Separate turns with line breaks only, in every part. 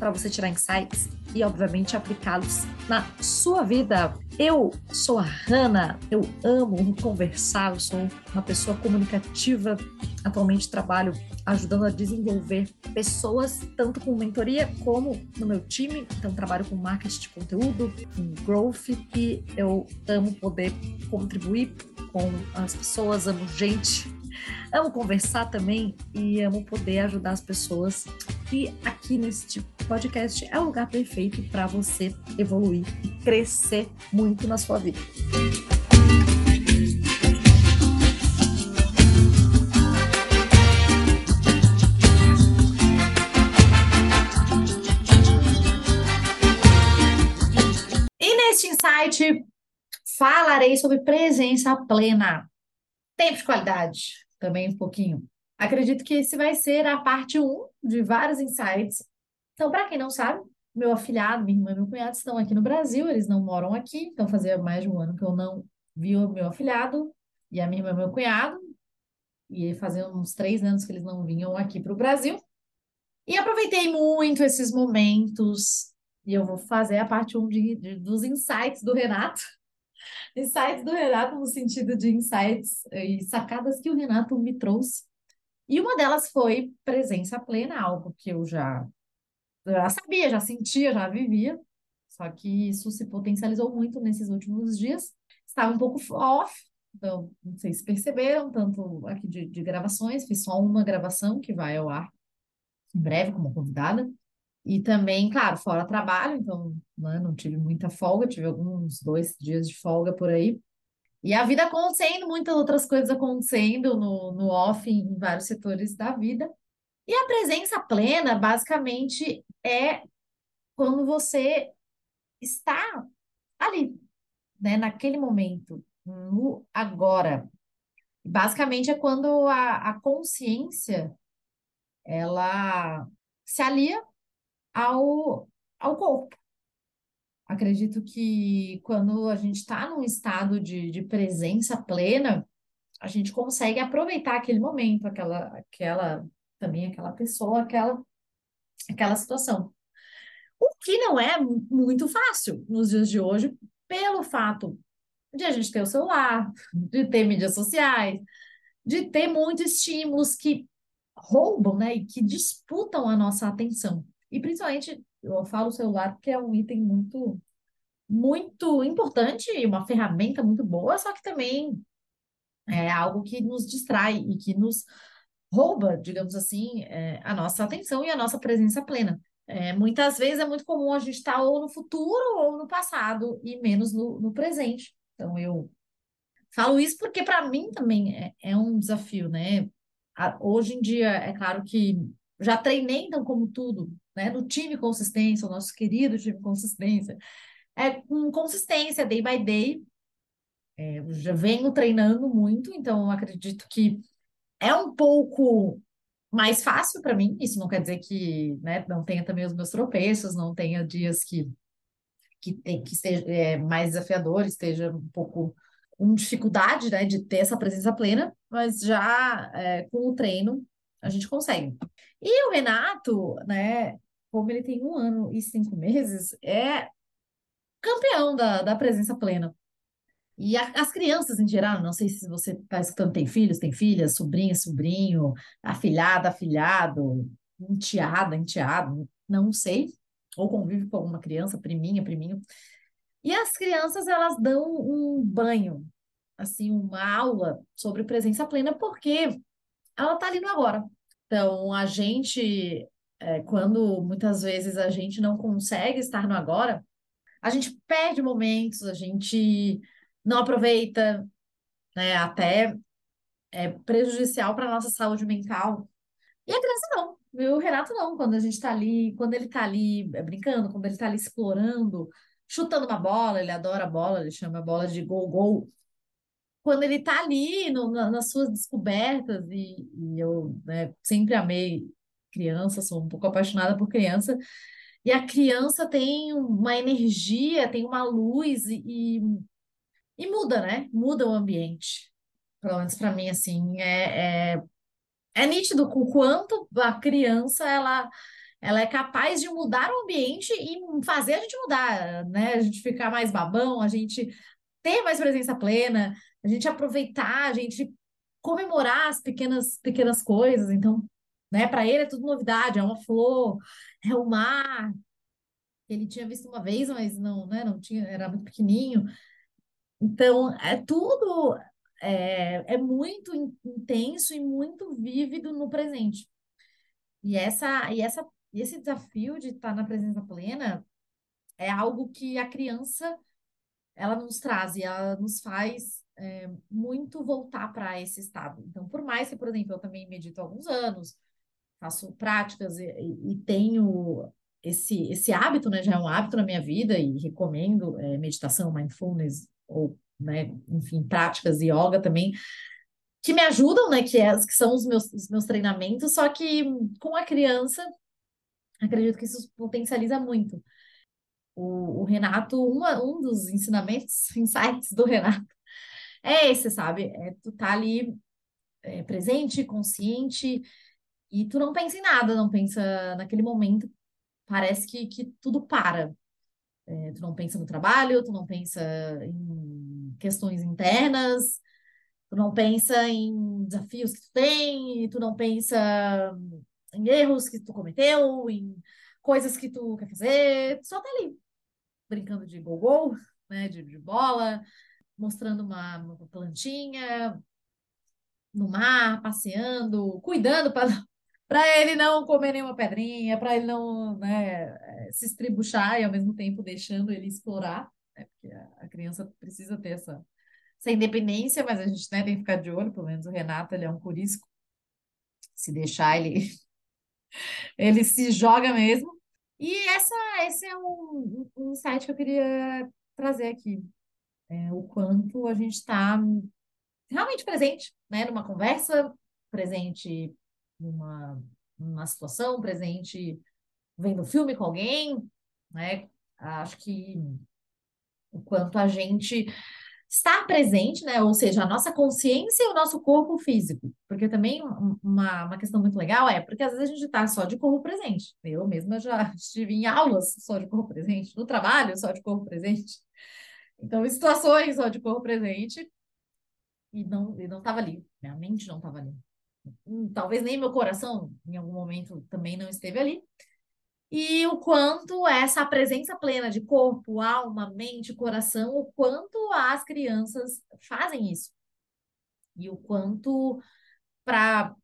para você tirar insights e, obviamente, aplicá-los na sua vida. Eu sou a Hanna, eu amo conversar, eu sou uma pessoa comunicativa. Atualmente trabalho ajudando a desenvolver pessoas, tanto com mentoria como no meu time. Então, trabalho com marketing de conteúdo, com growth, e eu amo poder contribuir com as pessoas, amo gente Amo conversar também e amo poder ajudar as pessoas. E aqui neste podcast é o lugar perfeito para você evoluir e crescer muito na sua vida. E neste insight falarei sobre presença plena. Tempo de qualidade também um pouquinho. Acredito que esse vai ser a parte 1 de vários insights. Então, para quem não sabe, meu afilhado, minha irmã e meu cunhado estão aqui no Brasil, eles não moram aqui, então fazia mais de um ano que eu não vi o meu afilhado e a minha irmã e meu cunhado, e fazia uns três anos que eles não vinham aqui para o Brasil. E aproveitei muito esses momentos, e eu vou fazer a parte 1 de, dos insights do Renato, Insights do Renato no sentido de insights e sacadas que o Renato me trouxe. E uma delas foi presença plena, algo que eu já, já sabia, já sentia, já vivia. Só que isso se potencializou muito nesses últimos dias. Estava um pouco off, então não sei se perceberam, tanto aqui de, de gravações, fiz só uma gravação que vai ao ar em breve como convidada. E também, claro, fora trabalho, então né, não tive muita folga, tive alguns dois dias de folga por aí. E a vida acontecendo, muitas outras coisas acontecendo no, no off, em vários setores da vida. E a presença plena, basicamente, é quando você está ali, né, naquele momento, no agora. Basicamente é quando a, a consciência ela se alia ao, ao corpo. Acredito que quando a gente está num estado de, de presença plena, a gente consegue aproveitar aquele momento, aquela, aquela também aquela pessoa, aquela, aquela situação. O que não é muito fácil nos dias de hoje, pelo fato de a gente ter o celular, de ter mídias sociais, de ter muitos estímulos que roubam, né, e que disputam a nossa atenção. E principalmente, eu falo celular porque é um item muito, muito importante, uma ferramenta muito boa, só que também é algo que nos distrai e que nos rouba, digamos assim, é, a nossa atenção e a nossa presença plena. É, muitas vezes é muito comum a gente estar ou no futuro ou no passado e menos no, no presente. Então, eu falo isso porque para mim também é, é um desafio, né? Hoje em dia, é claro que já treinei, então, como tudo, né? No time consistência, o nosso querido time consistência, é com consistência, day by day. É, eu já venho treinando muito, então acredito que é um pouco mais fácil para mim. Isso não quer dizer que né, não tenha também os meus tropeços, não tenha dias que que, tem, que seja é, mais desafiador, esteja um pouco com dificuldade né, de ter essa presença plena, mas já é, com o treino a gente consegue. E o Renato, né, como ele tem um ano e cinco meses, é campeão da, da presença plena. E a, as crianças em geral, não sei se você está escutando, tem filhos, tem filhas, sobrinha, sobrinho, afilhada, afilhado, enteada, enteado, não sei, ou convive com alguma criança, priminha, priminho. E as crianças, elas dão um banho, assim, uma aula sobre presença plena, porque ela está ali no agora. Então, a gente, é, quando muitas vezes a gente não consegue estar no agora, a gente perde momentos, a gente não aproveita, né, até é prejudicial para a nossa saúde mental. E a criança não, viu? O Renato não, quando a gente está ali, quando ele está ali é, brincando, quando ele está ali explorando, chutando uma bola, ele adora a bola, ele chama a bola de gol-gol. Quando ele está ali no, na, nas suas descobertas, e, e eu né, sempre amei criança, sou um pouco apaixonada por criança, e a criança tem uma energia, tem uma luz e, e muda, né? Muda o ambiente. Pelo menos para mim, assim, é, é, é nítido o quanto a criança ela, ela é capaz de mudar o ambiente e fazer a gente mudar, né? A gente ficar mais babão, a gente ter mais presença plena, a gente aproveitar, a gente comemorar as pequenas, pequenas coisas. Então, né, para ele é tudo novidade, é uma flor, é o mar. Ele tinha visto uma vez, mas não, né, não tinha, era muito pequenininho. Então, é tudo é, é muito intenso e muito vívido no presente. E essa e essa esse desafio de estar na presença plena é algo que a criança ela nos traz e ela nos faz é, muito voltar para esse estado. Então, por mais que, por exemplo, eu também medito há alguns anos, faço práticas e, e, tenho esse, esse hábito, né? Já é um hábito na minha vida e recomendo é, meditação, mindfulness ou, né, enfim, práticas de yoga também que me ajudam, né? Que, é, que são os meus, os meus treinamentos, só que com a criança, acredito que isso potencializa muito. O, o Renato, uma, um dos ensinamentos, insights do Renato, é esse, sabe? É tu tá ali é, presente, consciente, e tu não pensa em nada, não pensa naquele momento, parece que, que tudo para. É, tu não pensa no trabalho, tu não pensa em questões internas, tu não pensa em desafios que tu tem, tu não pensa em erros que tu cometeu, em coisas que tu quer fazer, tu só tá ali, brincando de gol-gol, né, de, de bola, mostrando uma, uma plantinha no mar, passeando, cuidando para ele não comer nenhuma pedrinha, para ele não né, se estribuchar e ao mesmo tempo deixando ele explorar, né, porque a, a criança precisa ter essa, essa independência, mas a gente né, tem que ficar de olho, pelo menos o Renato ele é um curisco, se deixar ele ele se joga mesmo. E essa, esse é um, um insight que eu queria trazer aqui. É, o quanto a gente está realmente presente, né? Numa conversa, presente numa, numa situação, presente vendo filme com alguém, né? Acho que o quanto a gente está presente, né? Ou seja, a nossa consciência e o nosso corpo físico. Porque também uma, uma questão muito legal é porque às vezes a gente está só de corpo presente. Eu mesma já estive em aulas só de corpo presente, no trabalho só de corpo presente. Então, em situações de corpo presente e não e não estava ali. Minha mente não estava ali. Hum, talvez nem meu coração em algum momento também não esteve ali. E o quanto essa presença plena de corpo, alma, mente, coração, o quanto as crianças fazem isso. E o quanto para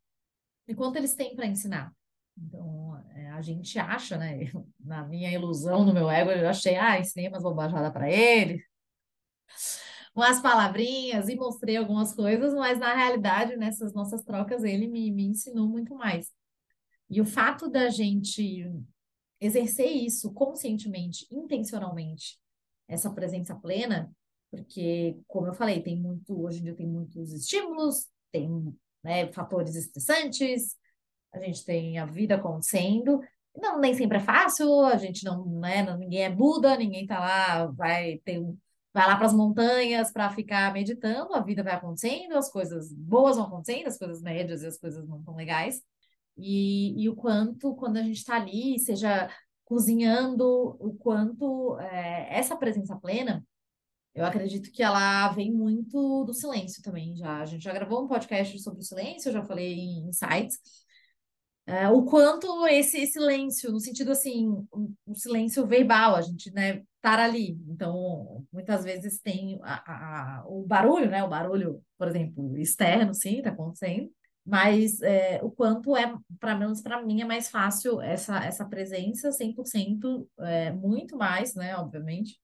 e quanto eles têm para ensinar. Então, é, a gente acha, né? Na minha ilusão, no meu ego, eu achei, ah, ensinei umas bobajadas para ele, umas palavrinhas e mostrei algumas coisas, mas na realidade, nessas nossas trocas, ele me, me ensinou muito mais. E o fato da gente exercer isso conscientemente, intencionalmente, essa presença plena, porque, como eu falei, tem muito, hoje em dia tem muitos estímulos, tem né, fatores estressantes, a gente tem a vida acontecendo, não, nem sempre é fácil, a gente não, né, ninguém é Buda, ninguém tá lá, vai ter um vai lá para as montanhas para ficar meditando, a vida vai acontecendo, as coisas boas vão acontecendo, as coisas médias e as coisas não tão legais. E, e o quanto, quando a gente está ali, seja cozinhando, o quanto é, essa presença plena, eu acredito que ela vem muito do silêncio também. Já, a gente já gravou um podcast sobre o silêncio, eu já falei em insights. É, o quanto esse silêncio, no sentido assim, um, um silêncio verbal, a gente, né, estar ali. Então, muitas vezes tem a, a, o barulho, né? O barulho, por exemplo, externo, sim, está acontecendo. Mas é, o quanto é, para menos para mim, é mais fácil essa, essa presença 100%, é, muito mais, né? Obviamente,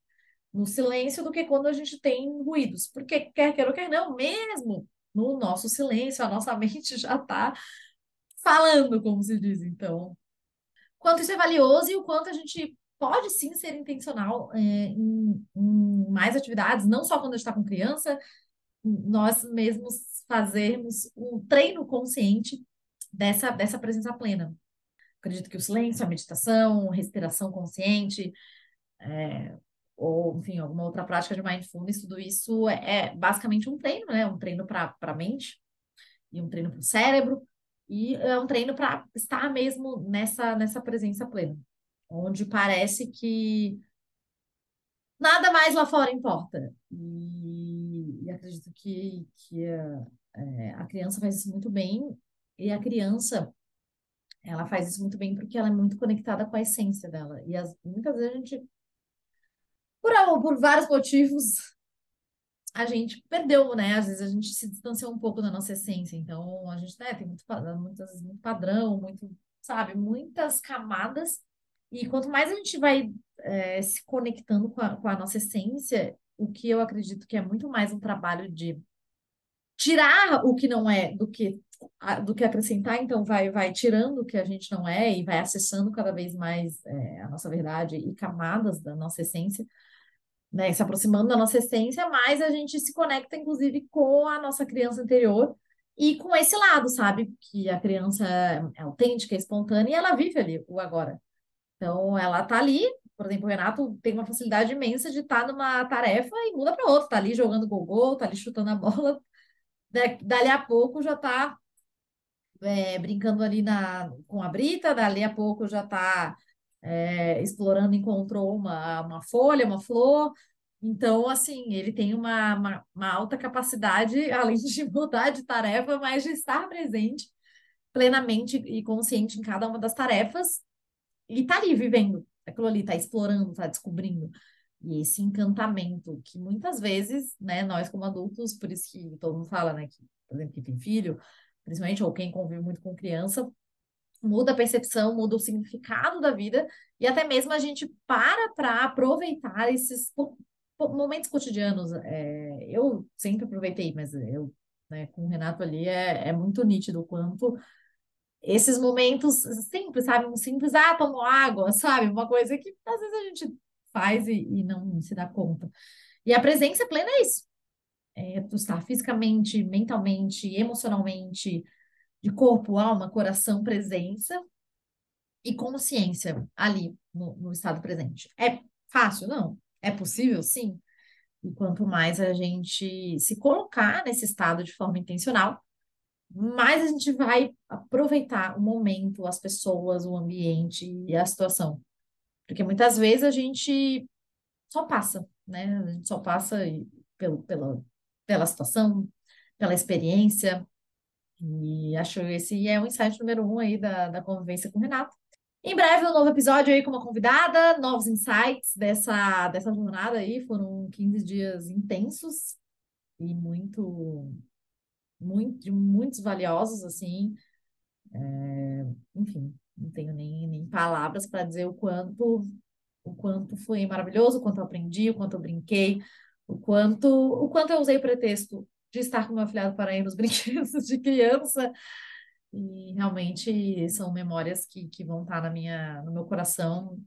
no silêncio do que quando a gente tem ruídos. Porque quer ou quer não, mesmo no nosso silêncio, a nossa mente já está falando, como se diz. Então, quanto isso é valioso e o quanto a gente pode sim ser intencional é, em, em mais atividades, não só quando a gente está com criança, nós mesmos fazermos um treino consciente dessa, dessa presença plena. Acredito que o silêncio, a meditação, respiração consciente, é, ou, enfim, alguma outra prática de mindfulness, tudo isso é, é basicamente um treino, né? Um treino para a mente e um treino para o cérebro e é um treino para estar mesmo nessa, nessa presença plena, onde parece que nada mais lá fora importa. E, e acredito que, que a, é, a criança faz isso muito bem, e a criança ela faz isso muito bem porque ela é muito conectada com a essência dela. E as, muitas vezes a gente, por, por vários motivos, a gente perdeu, né? Às vezes a gente se distanciou um pouco da nossa essência. Então, a gente né, tem muito, muitas, muito padrão, muito, sabe, muitas camadas. E quanto mais a gente vai é, se conectando com a, com a nossa essência, o que eu acredito que é muito mais um trabalho de tirar o que não é do que do que acrescentar, então vai vai tirando o que a gente não é e vai acessando cada vez mais é, a nossa verdade e camadas da nossa essência né, se aproximando da nossa essência, mais a gente se conecta, inclusive, com a nossa criança anterior e com esse lado, sabe? Que a criança é autêntica, é espontânea e ela vive ali o agora. Então, ela tá ali, por exemplo, o Renato tem uma facilidade imensa de estar tá numa tarefa e muda para outra, tá ali jogando gol, tá ali chutando a bola, dali a pouco já tá é, brincando ali na, com a Brita, dali a pouco já tá é, explorando, encontrou uma, uma folha, uma flor. Então, assim, ele tem uma, uma, uma alta capacidade, além de mudar de tarefa, mas de estar presente plenamente e consciente em cada uma das tarefas e tá ali vivendo aquilo ali, tá explorando, tá descobrindo. E esse encantamento que muitas vezes, né, nós como adultos, por isso que todo mundo fala, né, que, por exemplo, que tem filho, principalmente, ou quem convive muito com criança, muda a percepção, muda o significado da vida e até mesmo a gente para para aproveitar esses momentos cotidianos. É, eu sempre aproveitei, mas eu, né, com o Renato ali, é, é muito nítido o quanto esses momentos simples, sabe? Um simples, ah, tomo água, sabe? Uma coisa que às vezes a gente faz e, e não se dá conta. E a presença plena é isso. É tu estar fisicamente, mentalmente, emocionalmente, de corpo, alma, coração, presença e consciência ali no, no estado presente. É fácil? Não. É possível? Sim. E quanto mais a gente se colocar nesse estado de forma intencional, mais a gente vai aproveitar o momento, as pessoas, o ambiente e a situação. Porque muitas vezes a gente só passa, né? A gente só passa pelo, pela, pela situação, pela experiência, e acho esse é o insight número um aí da, da convivência com o Renato. Em breve, um novo episódio aí com uma convidada, novos insights dessa, dessa jornada aí. Foram 15 dias intensos e muito, muito, muitos valiosos, assim. É, enfim, não tenho nem, nem palavras para dizer o quanto, o quanto foi maravilhoso, o quanto eu aprendi, o quanto eu brinquei, o quanto, o quanto eu usei pretexto de estar com meu afilhado para ir nos brinquedos de criança. E realmente são memórias que, que vão estar na minha, no meu coração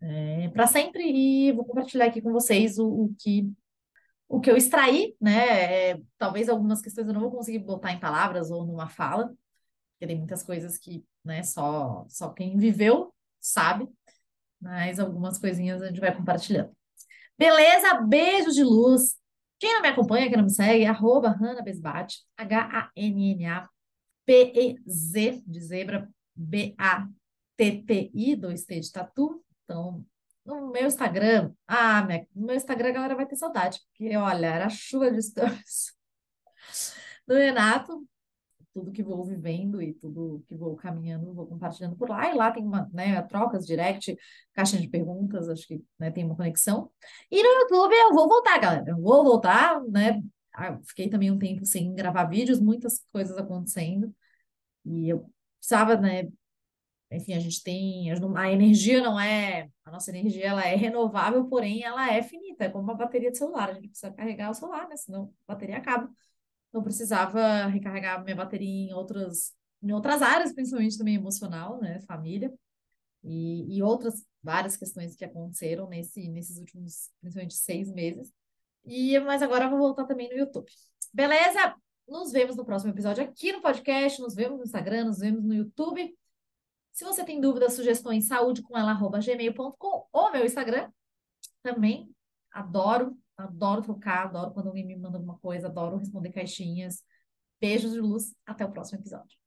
é, para sempre. E vou compartilhar aqui com vocês o, o que o que eu extraí, né? É, talvez algumas questões eu não vou conseguir botar em palavras ou numa fala, porque tem muitas coisas que, né, só, só quem viveu sabe, mas algumas coisinhas a gente vai compartilhando. Beleza? Beijo de luz. Quem não me acompanha, quem não me segue, arroba Hanna Besbate, H-A-N-N-A-P-E-Z, de zebra, B-A-T-T-I, dois T de tatu. Então, no meu Instagram, ah, minha, no meu Instagram a galera vai ter saudade, porque, olha, era chuva de stories do Renato, tudo que vou vivendo e tudo que vou caminhando, vou compartilhando por lá. E lá tem uma, né, trocas, direct, caixa de perguntas, acho que né, tem uma conexão. E no YouTube eu vou voltar, galera. Eu vou voltar, né? Ah, fiquei também um tempo sem gravar vídeos, muitas coisas acontecendo. E eu precisava, né? Enfim, a gente tem. A energia não é. A nossa energia ela é renovável, porém ela é finita, é como uma bateria de celular. A gente precisa carregar o celular, né? Senão a bateria acaba. Então, precisava recarregar minha bateria em outras, em outras áreas, principalmente também emocional, né? Família. E, e outras várias questões que aconteceram nesse, nesses últimos, principalmente, seis meses. E, mas agora eu vou voltar também no YouTube. Beleza? Nos vemos no próximo episódio aqui no podcast, nos vemos no Instagram, nos vemos no YouTube. Se você tem dúvidas, sugestões, saúde com ela, gmail.com ou meu Instagram. Também adoro, adoro trocar, adoro quando alguém me manda alguma coisa, adoro responder caixinhas. Beijos de luz, até o próximo episódio.